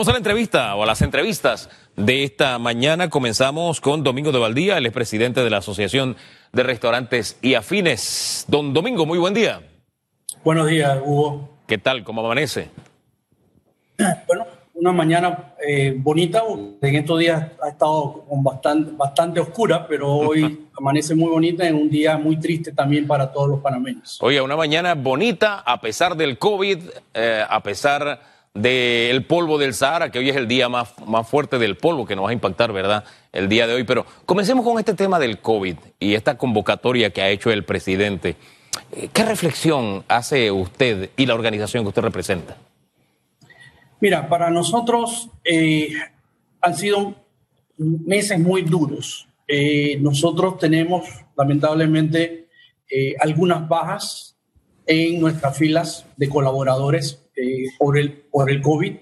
Vamos a la entrevista o a las entrevistas de esta mañana. Comenzamos con Domingo de Valdía, el expresidente de la Asociación de Restaurantes y Afines. Don Domingo, muy buen día. Buenos días, Hugo. ¿Qué tal? ¿Cómo amanece? Bueno, una mañana eh, bonita. En estos días ha estado bastante, bastante oscura, pero hoy amanece muy bonita en un día muy triste también para todos los panameños. Oye, una mañana bonita a pesar del COVID, eh, a pesar del polvo del Sahara, que hoy es el día más, más fuerte del polvo que nos va a impactar, ¿verdad? El día de hoy. Pero comencemos con este tema del COVID y esta convocatoria que ha hecho el presidente. Eh, ¿Qué reflexión hace usted y la organización que usted representa? Mira, para nosotros eh, han sido meses muy duros. Eh, nosotros tenemos, lamentablemente, algunas bajas en nuestras filas de colaboradores eh, por, el, por el COVID.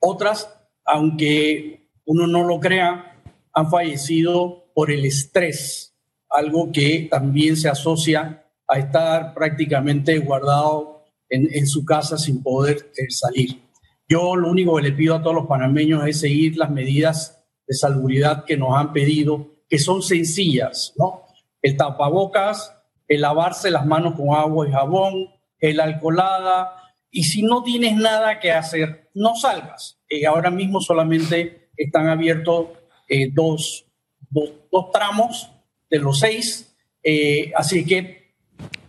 Otras, aunque uno no lo crea, han fallecido por el estrés, algo que también se asocia a estar prácticamente guardado en, en su casa sin poder eh, salir. Yo lo único que le pido a todos los panameños es seguir las medidas de salubridad que nos han pedido, que son sencillas, ¿no? El tapabocas, el lavarse las manos con agua y jabón, el alcoholada, y si no tienes nada que hacer, no salgas. Eh, ahora mismo solamente están abiertos eh, dos, dos, tramos de los seis, eh, así que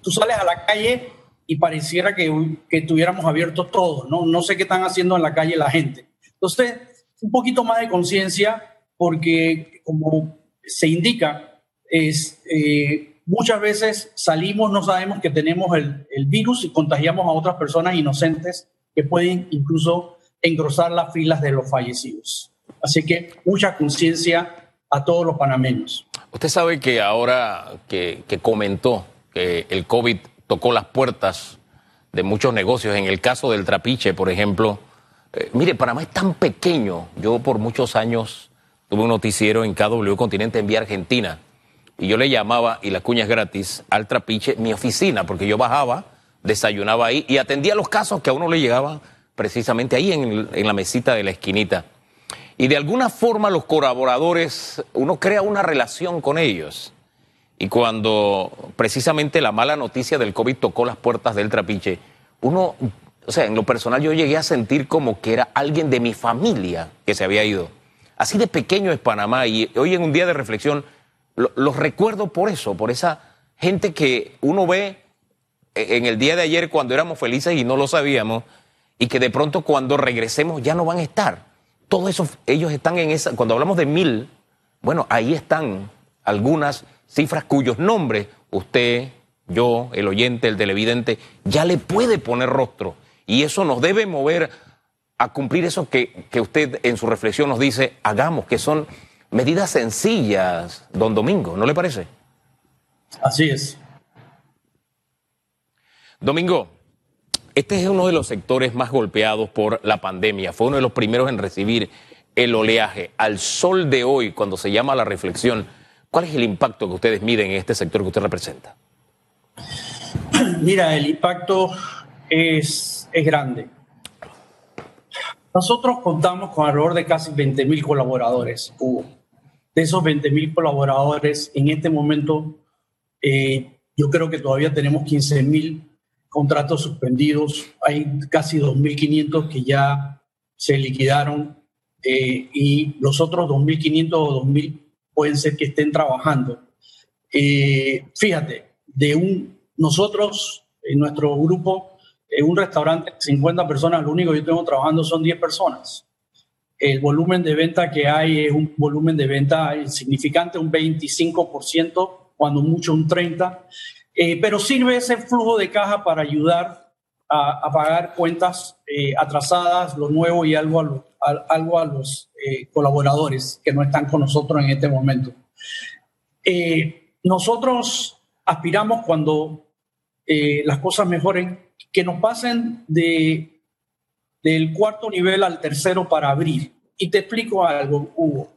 tú sales a la calle y pareciera que, que tuviéramos abiertos todos, ¿no? No sé qué están haciendo en la calle la gente. Entonces, un poquito más de conciencia, porque como se indica, es Muchas veces salimos, no sabemos que tenemos el, virus y contagiamos a otras personas inocentes que pueden incluso engrosar las filas de los fallecidos. Así que mucha conciencia a todos los panameños. Usted sabe que ahora que, comentó que el COVID tocó las puertas de muchos negocios, en el caso del trapiche, por ejemplo, eh, mire, Panamá es tan pequeño. Yo por muchos años tuve un noticiero en KW Continente en vía Argentina y yo le llamaba, y la cuña gratis, al trapiche mi oficina, porque yo bajaba, desayunaba ahí y atendía los casos que a uno le llegaban precisamente ahí en, en la mesita de la esquinita. Y de alguna forma los colaboradores, uno crea una relación con ellos. Y cuando precisamente la mala noticia del COVID tocó las puertas del trapiche, uno, o sea, en lo personal yo llegué a sentir como que era alguien de mi familia que se había ido. Así de pequeño es Panamá y hoy en un día de reflexión los recuerdo por eso, por esa gente que uno ve en el día de ayer cuando éramos felices y no lo sabíamos, y que de pronto cuando regresemos ya no van a estar. Todo eso, ellos están en esa, cuando hablamos de mil, bueno, ahí están algunas cifras cuyos nombres usted, yo, el oyente, el televidente, ya le puede poner rostro. Y eso nos debe mover a cumplir eso que, que usted en su reflexión nos dice, hagamos, que son medidas sencillas, don Domingo, ¿no le parece? Así es. Domingo, este es uno de los sectores más golpeados por la pandemia. Fue uno de los primeros en recibir el oleaje. Al sol de hoy, cuando se llama la reflexión, ¿cuál es el impacto que ustedes miden en este sector que usted representa? Mira, el impacto es, es grande. Nosotros contamos con alrededor de casi 20 mil colaboradores, Hugo de esos 20 mil colaboradores, en este momento eh, yo creo que todavía tenemos 15 mil contratos suspendidos, hay casi 2.500 que ya se liquidaron eh, y los otros 2.500 o 2.000 pueden ser que estén trabajando. Eh, fíjate, de un, nosotros, en nuestro grupo, en un restaurante, 50 personas, lo único que yo tengo trabajando son 10 personas el volumen de venta que hay es un volumen de venta insignificante, un 25%, cuando mucho un 30%, eh, pero sirve ese flujo de caja para ayudar a, pagar cuentas eh, atrasadas, lo nuevo y algo a, algo a los eh, colaboradores que no están con nosotros en este momento. nosotros aspiramos cuando las cosas mejoren, que nos pasen de del cuarto nivel al tercero para abrir. Y te explico algo, Hugo.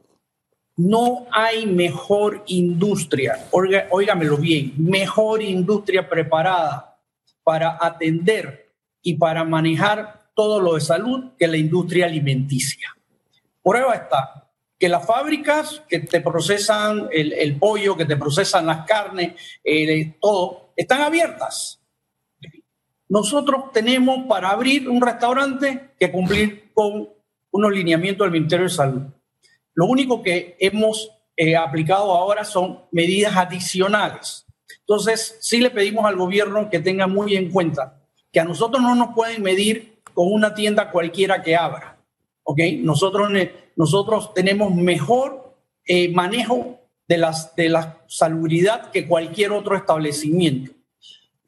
No hay mejor industria, óigamelo bien, mejor industria preparada para atender y para manejar todo lo de salud que la industria alimenticia. Prueba está que las fábricas que te procesan el, pollo, que te procesan las carnes, todo, están abiertas. Nosotros tenemos para abrir un restaurante que cumplir con unos lineamientos del Ministerio de Salud. Lo único que hemos eh, aplicado ahora son medidas adicionales. Entonces, sí le pedimos al gobierno que tenga muy en cuenta que a nosotros no nos pueden medir con una tienda cualquiera que abra. ¿Ok? Nosotros, nosotros tenemos mejor eh, manejo de, las, de la salubridad que cualquier otro establecimiento.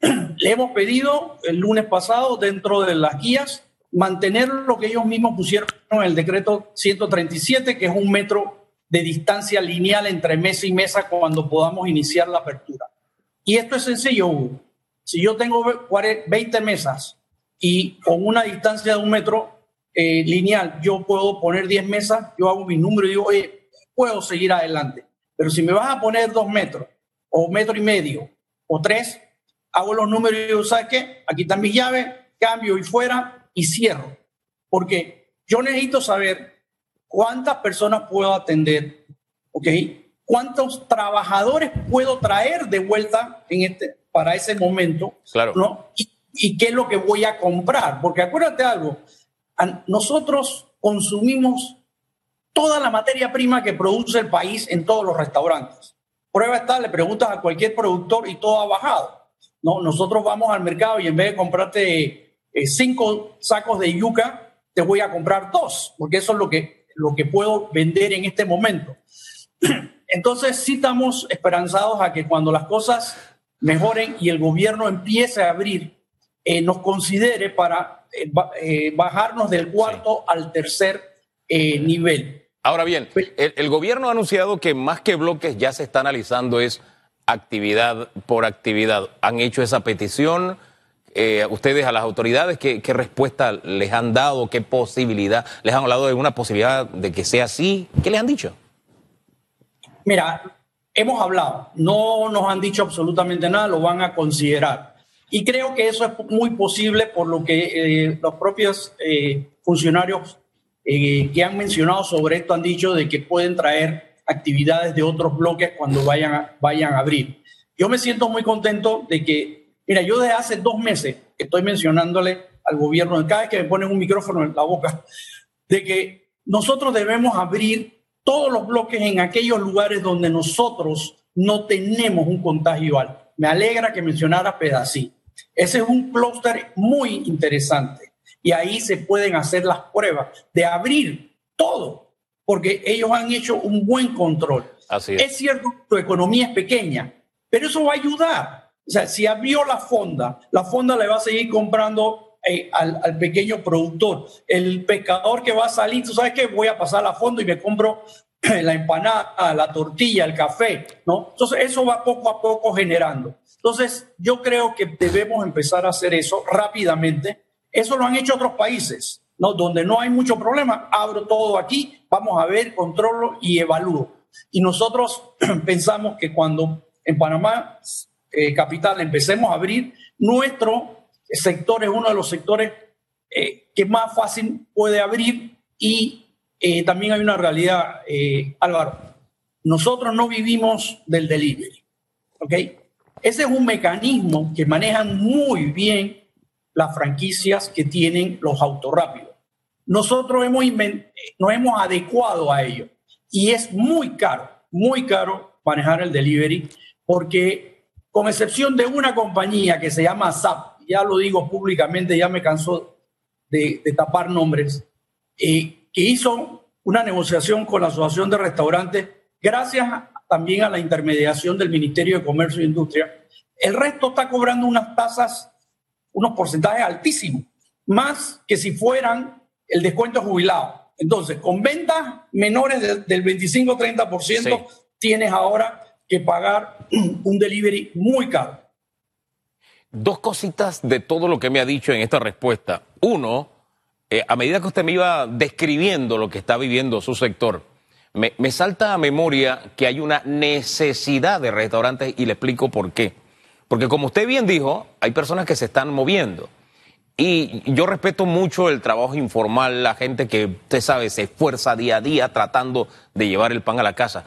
Le hemos pedido el lunes pasado dentro de las guías mantener lo que ellos mismos pusieron en el decreto 137, que es un metro de distancia lineal entre mesa y mesa cuando podamos iniciar la apertura. Y esto es sencillo. Si yo tengo 20 mesas y con una distancia de un metro eh, lineal yo puedo poner 10 mesas, yo hago mi número y digo, oye, puedo seguir adelante. Pero si me vas a poner dos metros o metro y medio o tres, hago los números y digo, ¿sabes qué? Aquí están mis llaves, cambio y fuera y cierro. Porque yo necesito saber cuántas personas puedo atender, ¿ok? ¿Cuántos trabajadores puedo traer de vuelta en este, para ese momento? Claro. ¿no? Y, y qué es lo que voy a comprar. Porque acuérdate algo, nosotros consumimos toda la materia prima que produce el país en todos los restaurantes. Prueba está, le preguntas a cualquier productor y todo ha bajado. No, nosotros vamos al mercado y en vez de comprarte eh, cinco sacos de yuca, te voy a comprar dos, porque eso es lo que, lo que puedo vender en este momento. Entonces, sí estamos esperanzados a que cuando las cosas mejoren y el gobierno empiece a abrir, eh, nos considere para eh, eh, bajarnos del cuarto al tercer nivel. Ahora bien, el, gobierno ha anunciado que más que bloques ya se está analizando es actividad por actividad. ¿Han hecho esa petición? Ustedes a las autoridades, ¿qué, ¿qué, respuesta les han dado? ¿Qué posibilidad? ¿Les han hablado de una posibilidad de que sea así? ¿Qué les han dicho? Mira, hemos hablado, no nos han dicho absolutamente nada, lo van a considerar. Y creo que eso es muy posible por lo que eh, los propios eh, funcionarios eh, que han mencionado sobre esto han dicho de que pueden traer actividades de otros bloques cuando vayan vayan a abrir. Yo me siento muy contento de que, mira, yo desde hace dos meses estoy mencionándole al gobierno, cada vez que me ponen un micrófono en la boca, de que nosotros debemos abrir todos los bloques en aquellos lugares donde nosotros no tenemos un contagio alto. Me alegra que mencionara Pedací. Ese es un clúster muy interesante y ahí se pueden hacer las pruebas de abrir todo, porque ellos han hecho un buen control. Así es. es cierto, tu economía es pequeña, pero eso va a ayudar. O sea, si abrió la fonda, la fonda le va a seguir comprando eh, al, pequeño productor. El pescador que va a salir, tú sabes que voy a pasar a fondo y me compro la empanada, la tortilla, el café, ¿no? Entonces eso va poco a poco generando. Entonces yo creo que debemos empezar a hacer eso rápidamente. Eso lo han hecho otros países, ¿no? Donde no hay mucho problema, abro todo aquí, vamos a ver, controlo y evalúo. Y nosotros pensamos que cuando en Panamá, eh, capital, empecemos a abrir, nuestro sector es uno de los sectores eh, que más fácil puede abrir y eh, también hay una realidad, eh, Álvaro. Nosotros no vivimos del delivery, ¿ok? Ese es un mecanismo que manejan muy bien las franquicias que tienen los autorrápidos. Nosotros hemos nos hemos adecuado a ello y es muy caro, muy caro manejar el delivery porque con excepción de una compañía que se llama SAP, ya lo digo públicamente, ya me canso de, de tapar nombres, eh, que hizo una negociación con la Asociación de Restaurantes, gracias también a la intermediación del Ministerio de Comercio e Industria. El resto está cobrando unas tasas, unos porcentajes altísimos, más que si fueran el descuento jubilado. Entonces, con ventas menores del 25-30%, tienes ahora que pagar un delivery muy caro. Dos cositas de todo lo que me ha dicho en esta respuesta. Uno, eh, a medida que usted me iba describiendo lo que está viviendo su sector, me, salta a memoria que hay una necesidad de restaurantes y le explico por qué. Porque como usted bien dijo, hay personas que se están moviendo. Y yo respeto mucho el trabajo informal, la gente que, usted sabe, se esfuerza día a día tratando de llevar el pan a la casa.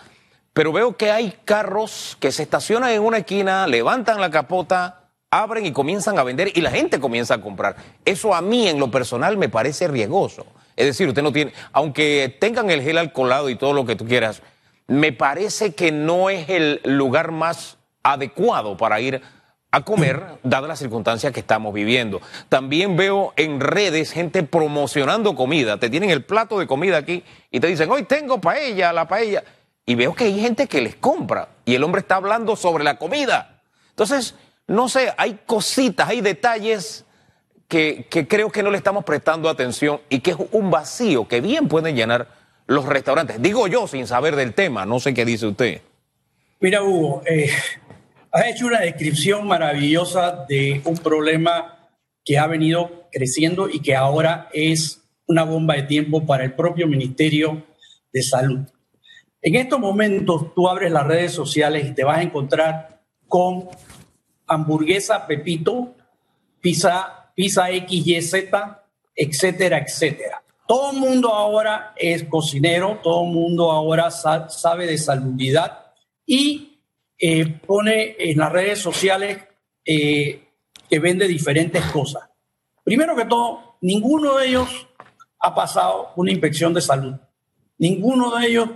Pero veo que hay carros que se estacionan en una esquina, levantan la capota, abren y comienzan a vender y la gente comienza a comprar. Eso a mí en lo personal me parece riesgoso. Es decir, usted no tiene, aunque tengan el gel alcoholado y todo lo que tú quieras, me parece que no es el lugar más adecuado para ir a comer, dadas las circunstancias que estamos viviendo. También veo en redes gente promocionando comida. Te tienen el plato de comida aquí y te dicen, hoy tengo paella, la paella. Y veo que hay gente que les compra y el hombre está hablando sobre la comida. Entonces, no sé, hay cositas, hay detalles que, creo que no le estamos prestando atención y que es un vacío que bien pueden llenar los restaurantes. Digo yo sin saber del tema, no sé qué dice usted. Mira, Hugo, eh, has hecho una descripción maravillosa de un problema que ha venido creciendo y que ahora es una bomba de tiempo para el propio Ministerio de Salud. En estos momentos tú abres las redes sociales y te vas a encontrar con hamburguesa Pepito, pizza, pizza XYZ, etcétera, etcétera. Todo el mundo ahora es cocinero, todo el mundo ahora sabe de salubridad y eh, pone en las redes sociales eh, que vende diferentes cosas. Primero que todo, ninguno de ellos ha pasado una inspección de salud. Ninguno de ellos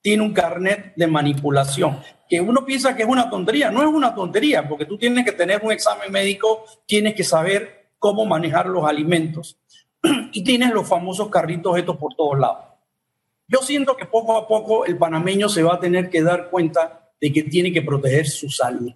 tiene un carnet de manipulación, que uno piensa que es una tontería. No es una tontería, porque tú tienes que tener un examen médico, tienes que saber cómo manejar los alimentos y tienes los famosos carritos estos por todos lados. Yo siento que poco a poco el panameño se va a tener que dar cuenta de que tiene que proteger su salud.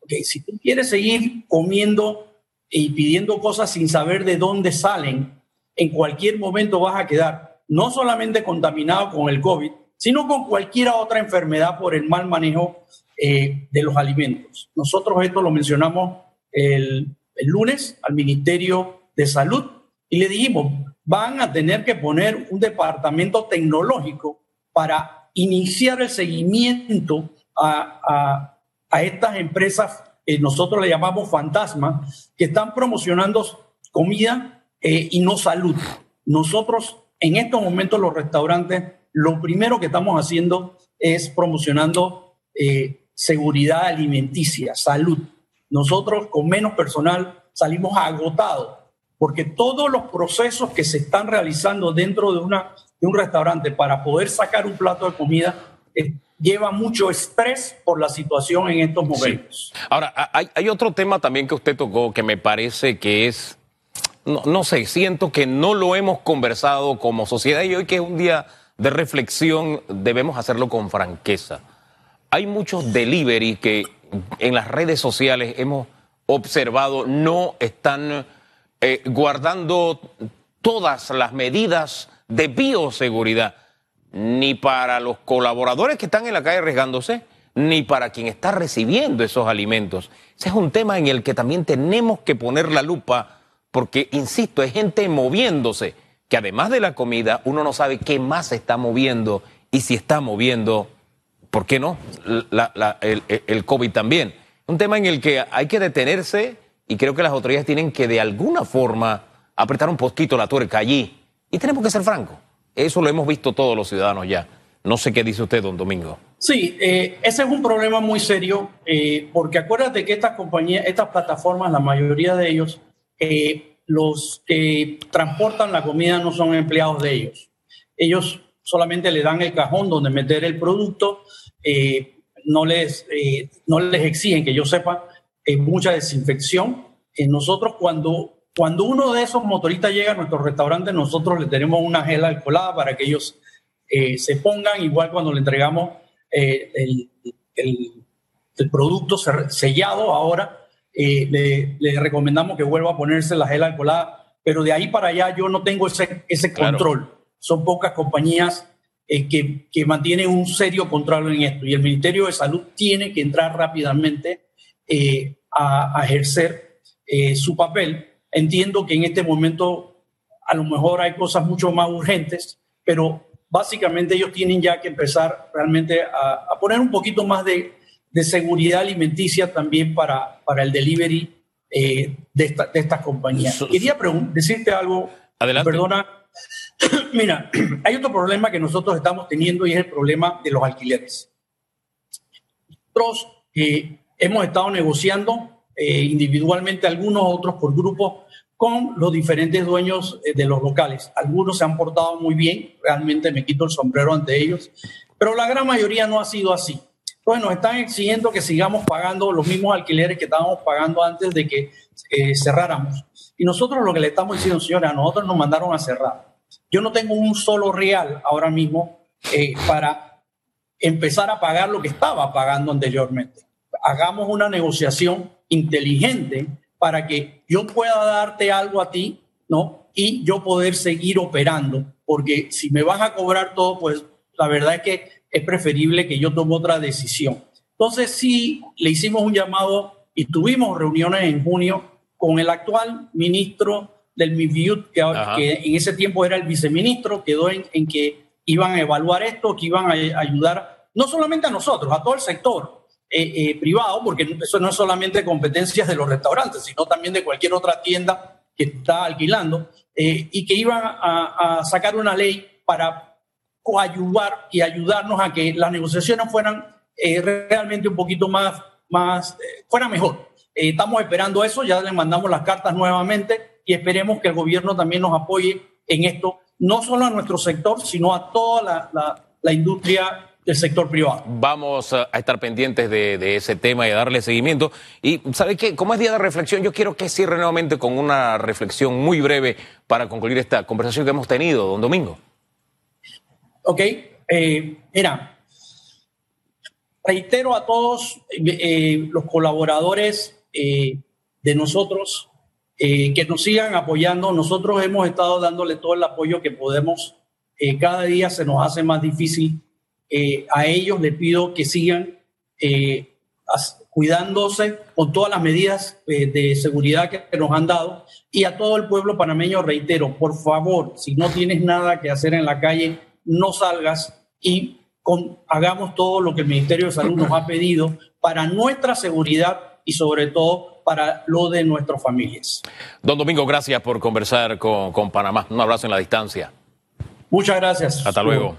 Okay, si tú quieres seguir comiendo y pidiendo cosas sin saber de dónde salen, en cualquier momento vas a quedar no solamente contaminado con el COVID, sino con cualquier otra enfermedad por el mal manejo eh, de los alimentos. Nosotros esto lo mencionamos el, lunes al Ministerio de Salud y le dijimos, van a tener que poner un departamento tecnológico para iniciar el seguimiento a, a, estas empresas, eh, nosotros le llamamos fantasmas, que están promocionando comida eh, y no salud. Nosotros en estos momentos los restaurantes, lo primero que estamos haciendo es promocionando eh, seguridad alimenticia, salud. Nosotros con menos personal salimos agotados porque todos los procesos que se están realizando dentro de, una, de un restaurante para poder sacar un plato de comida eh, lleva mucho estrés por la situación en estos momentos. Ahora, hay, hay, otro tema también que usted tocó que me parece que es, no, no, sé, siento que no lo hemos conversado como sociedad y hoy que es un día de reflexión debemos hacerlo con franqueza. Hay muchos delivery que en las redes sociales hemos observado no están eh, guardando todas las medidas de bioseguridad, ni para los colaboradores que están en la calle arriesgándose, ni para quien está recibiendo esos alimentos. Ese es un tema en el que también tenemos que poner la lupa, porque, insisto, hay gente moviéndose, que además de la comida, uno no sabe qué más se está moviendo y si está moviendo, ¿por qué no? el, COVID también. Un tema en el que hay que detenerse y creo que las autoridades tienen que de alguna forma apretar un poquito la tuerca allí. Y tenemos que ser francos. Eso lo hemos visto todos los ciudadanos ya. No sé qué dice usted, don Domingo. Sí, eh, ese es un problema muy serio, eh, porque acuérdate que estas compañías, estas plataformas, la mayoría de ellos, eh, los que transportan la comida no son empleados de ellos. Ellos solamente le dan el cajón donde meter el producto, no, les, no les exigen, que yo sepa, mucha desinfección. Eh, nosotros cuando, cuando uno de esos motoristas llega a nuestro restaurante, nosotros le tenemos una gel alcoholada para que ellos eh, se pongan, igual cuando le entregamos eh, el, el, producto sellado ahora, le, le, recomendamos que vuelva a ponerse la gel alcoholada, pero de ahí para allá yo no tengo ese, ese control. Son pocas compañías que, que, mantienen un serio control en esto y el Ministerio de Salud tiene que entrar rápidamente eh, a, ejercer eh, su papel. Entiendo que en este momento a lo mejor hay cosas mucho más urgentes, pero básicamente ellos tienen ya que empezar realmente a, a poner un poquito más de, de, seguridad alimenticia también para, para el delivery de, esta, de estas compañías. Quería decirte algo, Adelante. perdona. Mira, hay otro problema que nosotros estamos teniendo y es el problema de los alquileres. Nosotros hemos estado negociando individualmente algunos, otros por grupos, con los diferentes dueños de los locales. Algunos se han portado muy bien, realmente me quito el sombrero ante ellos, pero la gran mayoría no ha sido así. Entonces nos están exigiendo que sigamos pagando los mismos alquileres que estábamos pagando antes de que cerráramos. Y nosotros lo que le estamos diciendo, señores, a nosotros nos mandaron a cerrar. Yo no tengo un solo real ahora mismo eh, para empezar a pagar lo que estaba pagando anteriormente. Hagamos una negociación inteligente para que yo pueda darte algo a ti, ¿no? Y yo poder seguir operando, porque si me vas a cobrar todo, pues la verdad es que es preferible que yo tome otra decisión. Entonces sí, le hicimos un llamado y tuvimos reuniones en junio con el actual ministro del MIVIUT, que, que, en ese tiempo era el viceministro, quedó en, en, que iban a evaluar esto, que iban a ayudar no solamente a nosotros, a todo el sector, eh, eh, privado, porque eso no es solamente competencias de los restaurantes, sino también de cualquier otra tienda que está alquilando, eh, y que iban a, sacar una ley para coayudar y ayudarnos a que las negociaciones fueran realmente un poquito más, más fuera mejor. estamos esperando eso, ya le mandamos las cartas nuevamente y esperemos que el gobierno también nos apoye en esto, no solo a nuestro sector, sino a toda la, la, la industria del sector privado. Vamos a estar pendientes de, ese tema y a darle seguimiento. Y, ¿sabe qué? Como es día de reflexión, yo quiero que cierre nuevamente con una reflexión muy breve para concluir esta conversación que hemos tenido, don Domingo. Ok, eh, mira, reitero a todos eh, los colaboradores eh, de nosotros que nos sigan apoyando. Nosotros hemos estado dándole todo el apoyo que podemos. cada día se nos hace más difícil eh, a ellos les pido que sigan eh, cuidándose con todas las medidas eh, de seguridad que nos han dado. Y a todo el pueblo panameño reitero, por favor, si no tienes nada que hacer en la calle, no salgas y hagamos todo lo que el Ministerio de Salud nos ha pedido para nuestra seguridad y sobre todo para lo de nuestras familias. Don Domingo, gracias por conversar con, con Panamá. Un abrazo en la distancia. Muchas gracias. Hasta luego.